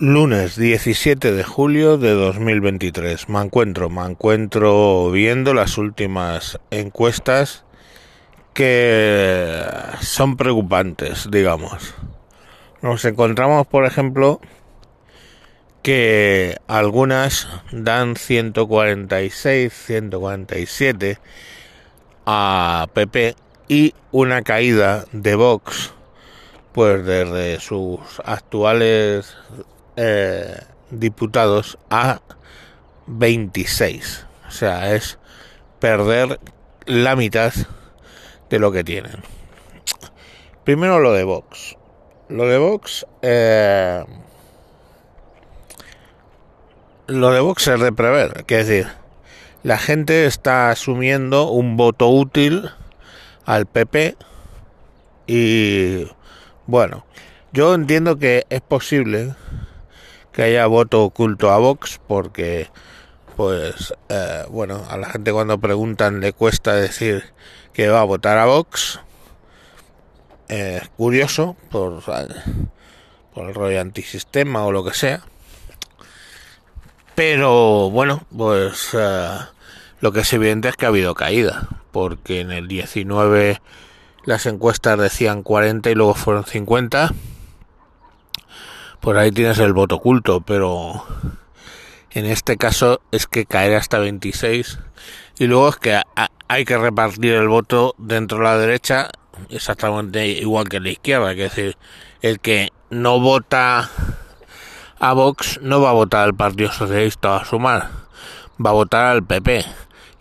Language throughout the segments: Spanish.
Lunes 17 de julio de 2023. Me encuentro, me encuentro viendo las últimas encuestas que son preocupantes, digamos. Nos encontramos, por ejemplo, que algunas dan 146, 147 a PP y una caída de Vox pues desde sus actuales eh, diputados a 26. O sea, es perder la mitad de lo que tienen. Primero lo de Vox. Lo de Vox... Eh, lo de Vox es de prever, es decir, la gente está asumiendo un voto útil al PP y bueno, yo entiendo que es posible que haya voto oculto a Vox porque pues eh, bueno a la gente cuando preguntan le cuesta decir que va a votar a Vox. Es curioso por, por el rollo antisistema o lo que sea. Pero bueno pues eh, lo que es evidente es que ha habido caída porque en el 19 las encuestas decían 40 y luego fueron 50 por ahí tienes el voto oculto, pero en este caso es que caer hasta 26 y luego es que hay que repartir el voto dentro de la derecha exactamente igual que la izquierda, es decir, el que no vota a Vox no va a votar al Partido Socialista a sumar, va a votar al PP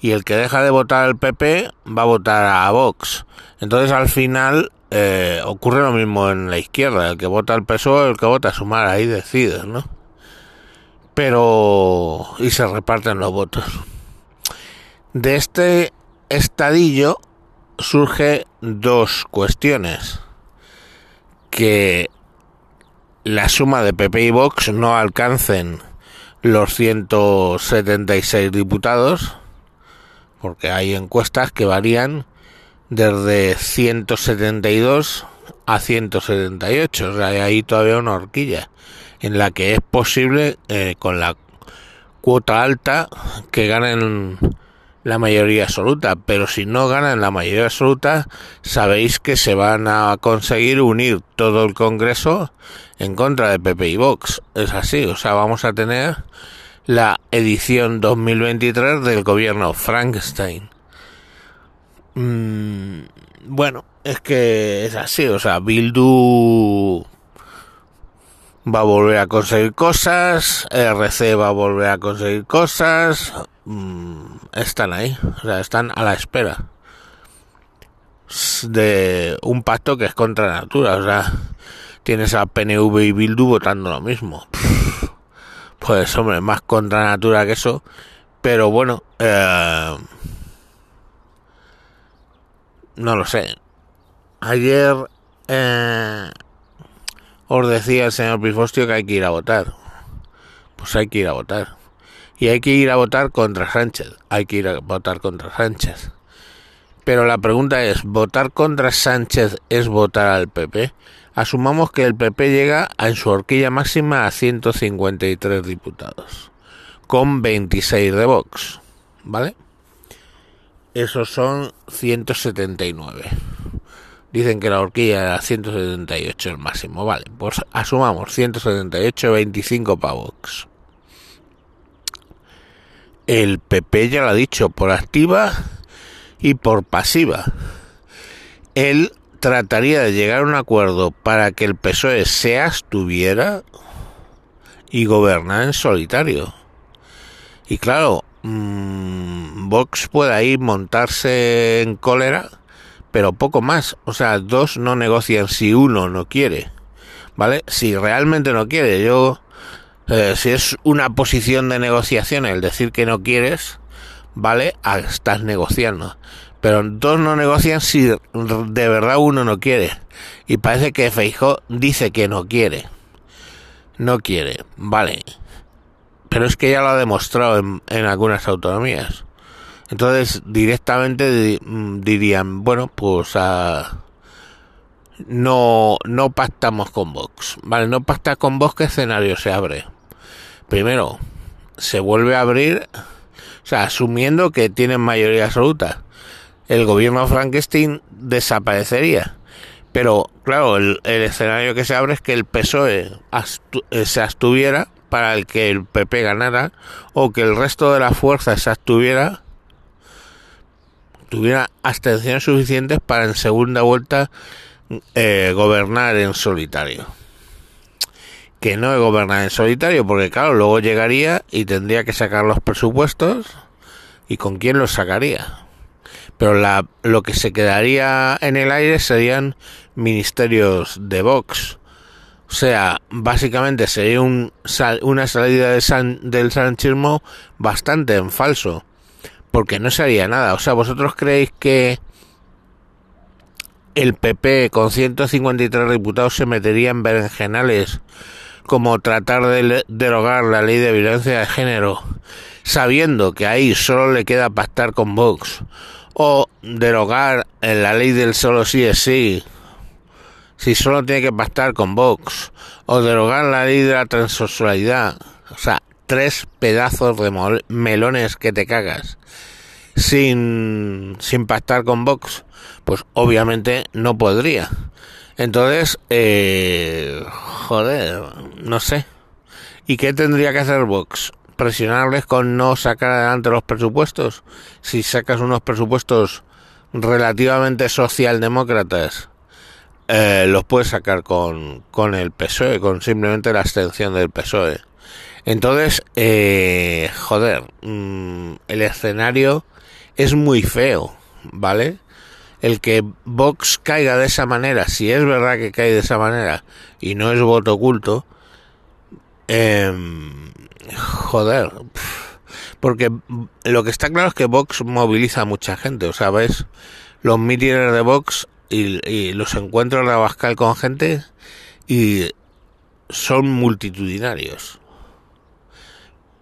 y el que deja de votar al PP va a votar a Vox. Entonces al final eh, ocurre lo mismo en la izquierda, el que vota al PSOE, el que vota a Sumar, ahí decides, ¿no? Pero... y se reparten los votos. De este estadillo surge dos cuestiones. Que la suma de PP y Vox no alcancen los 176 diputados, porque hay encuestas que varían desde 172 a 178. O sea, hay ahí todavía una horquilla en la que es posible, eh, con la cuota alta, que ganen la mayoría absoluta. Pero si no ganan la mayoría absoluta, sabéis que se van a conseguir unir todo el Congreso en contra de PP y Vox. Es así, o sea, vamos a tener la edición 2023 del gobierno Frankenstein. Mm, bueno, es que es así, o sea, Bildu va a volver a conseguir cosas, RC va a volver a conseguir cosas, mm, están ahí, o sea, están a la espera de un pacto que es contra natura, o sea, tienes a PNV y Bildu votando lo mismo. Pues hombre, más contra natura que eso, pero bueno, eh, no lo sé. Ayer eh, os decía el señor Pifostio que hay que ir a votar. Pues hay que ir a votar. Y hay que ir a votar contra Sánchez. Hay que ir a votar contra Sánchez. Pero la pregunta es, ¿votar contra Sánchez es votar al PP? Asumamos que el PP llega en su horquilla máxima a 153 diputados, con 26 de Vox, ¿vale? Esos son 179. Dicen que la horquilla era 178 el máximo. Vale, pues asumamos 178, 25 pavos. El PP ya lo ha dicho, por activa y por pasiva. Él trataría de llegar a un acuerdo para que el PSOE se abstuviera y gobernar en solitario. Y claro, mmm, Vox puede ahí montarse en cólera, pero poco más. O sea, dos no negocian si uno no quiere. ¿Vale? Si realmente no quiere, yo, eh, si es una posición de negociación el decir que no quieres, ¿vale? Ah, estás negociando. Pero dos no negocian si de verdad uno no quiere. Y parece que Feijó dice que no quiere. No quiere, vale pero es que ya lo ha demostrado en, algunas autonomías. Entonces, directamente mm, dirían, bueno, pues a, no, no pactamos con Vox. Vale, no pacta con Vox, ¿qué escenario se abre? Primero, se vuelve a abrir, o sea, asumiendo que tienen mayoría absoluta. El gobierno Frankenstein desaparecería. Pero, claro, el, escenario que se abre es que el PSOE eh, se abstuviera para el que el PP ganara o que el resto de la fuerza se abstuviera tuviera abstenciones suficientes para en segunda vuelta eh, gobernar en solitario. Que no gobernar en solitario, porque claro, luego llegaría y tendría que sacar los presupuestos y con quién los sacaría. Pero la, lo que se quedaría en el aire serían ministerios de Vox. O sea, básicamente sería un, una salida de del sanchismo bastante en falso porque no se haría nada. O sea, ¿vosotros creéis que el PP con 153 diputados se metería en berenjenales como tratar de derogar la ley de violencia de género, sabiendo que ahí solo le queda pactar con Vox, o derogar la ley del solo sí es sí, si solo tiene que pactar con Vox, o derogar la ley de la transexualidad, o sea, tres pedazos de melones que te cagas sin, sin pactar con Vox, pues obviamente no podría. Entonces, eh, joder, no sé. ¿Y qué tendría que hacer Vox? ¿Presionarles con no sacar adelante los presupuestos? Si sacas unos presupuestos relativamente socialdemócratas, eh, los puedes sacar con, con el PSOE, con simplemente la abstención del PSOE. Entonces, eh, joder, mm, el escenario es muy feo, ¿vale? El que Vox caiga de esa manera, si es verdad que cae de esa manera y no es voto oculto, em, joder, porque lo que está claro es que Vox moviliza a mucha gente, o sea, ves los mítines de Vox y, y los encuentros de Abascal con gente y son multitudinarios.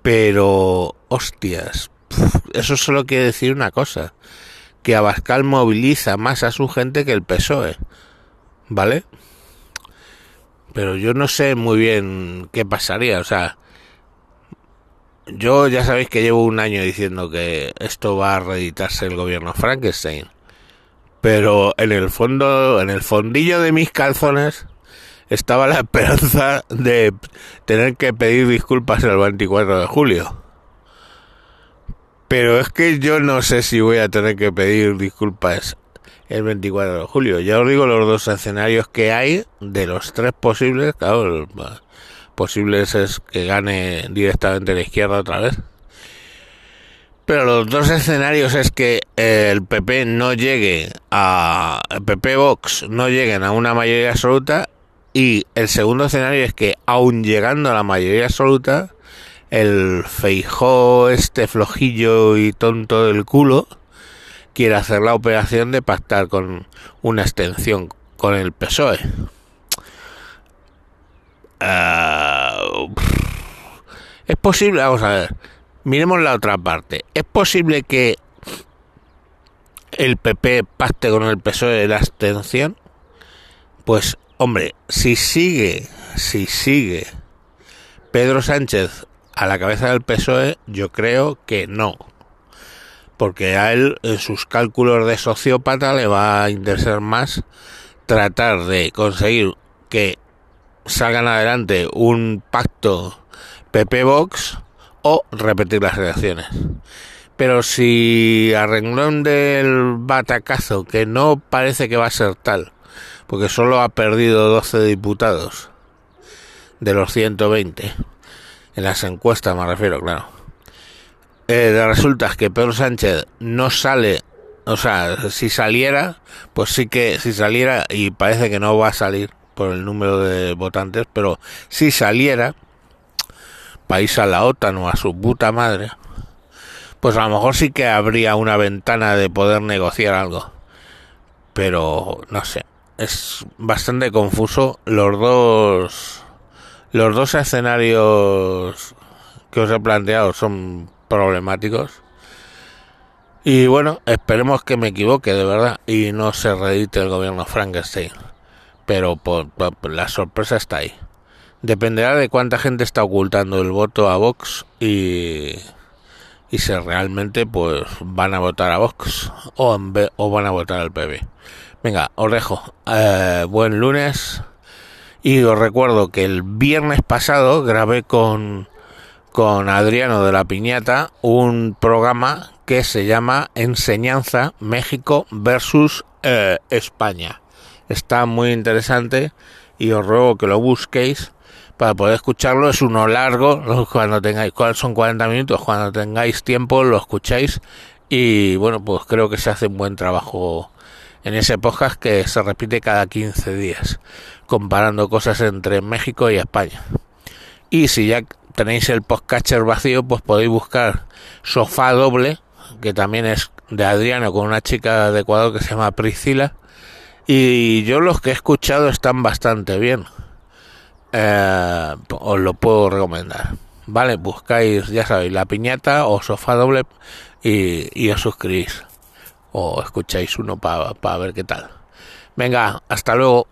Pero, hostias, eso solo quiere decir una cosa, que Abascal moviliza más a su gente que el PSOE, ¿vale? Pero yo no sé muy bien qué pasaría, o sea, yo ya sabéis que llevo un año diciendo que esto va a reeditarse el gobierno Frankenstein, pero en el fondo, en el fondillo de mis calzones, estaba la esperanza de tener que pedir disculpas el 24 de julio. Pero es que yo no sé si voy a tener que pedir disculpas el 24 de julio. Ya os digo los dos escenarios que hay, de los tres posibles, claro, posibles es que gane directamente la izquierda otra vez. Pero los dos escenarios es que el PP no llegue a el PP Vox no lleguen a una mayoría absoluta y el segundo escenario es que aun llegando a la mayoría absoluta el feijó este flojillo y tonto del culo quiere hacer la operación de pactar con una extensión con el PSOE. Ah, es posible, vamos a ver, miremos la otra parte. Es posible que el PP pacte con el PSOE de la extensión. Pues, hombre, si sigue, si sigue Pedro Sánchez a la cabeza del PSOE yo creo que no. Porque a él en sus cálculos de sociópata le va a interesar más tratar de conseguir que salgan adelante un pacto PP Vox o repetir las elecciones. Pero si a renglón del batacazo, que no parece que va a ser tal, porque solo ha perdido 12 diputados de los 120, en las encuestas me refiero, claro. Eh, resulta que Pedro Sánchez no sale, o sea, si saliera, pues sí que si saliera, y parece que no va a salir por el número de votantes, pero si saliera, país a la OTAN o a su puta madre, pues a lo mejor sí que habría una ventana de poder negociar algo. Pero no sé, es bastante confuso los dos los dos escenarios que os he planteado son problemáticos. Y bueno, esperemos que me equivoque de verdad y no se reedite el gobierno Frankenstein. pero por, la sorpresa está ahí. Dependerá de cuánta gente está ocultando el voto a Vox y, y si realmente pues van a votar a Vox o, o van a votar al PB. Venga, os dejo. Eh, buen lunes. Y os recuerdo que el viernes pasado grabé con, con Adriano de la Piñata un programa que se llama Enseñanza México versus eh, España. Está muy interesante y os ruego que lo busquéis para poder escucharlo. Es uno largo, cuando tengáis, son 40 minutos, cuando tengáis tiempo lo escucháis y bueno, pues creo que se hace un buen trabajo en ese podcast que se repite cada 15 días, comparando cosas entre México y España. Y si ya tenéis el podcatcher vacío, pues podéis buscar Sofá Doble, que también es de Adriano con una chica de Ecuador que se llama Priscila. Y yo los que he escuchado están bastante bien. Eh, os lo puedo recomendar. Vale, buscáis, ya sabéis, la piñata o sofá doble y, y os suscribís. O escucháis uno para ver qué tal. Venga, hasta luego.